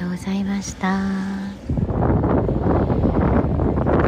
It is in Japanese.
りがとうございました。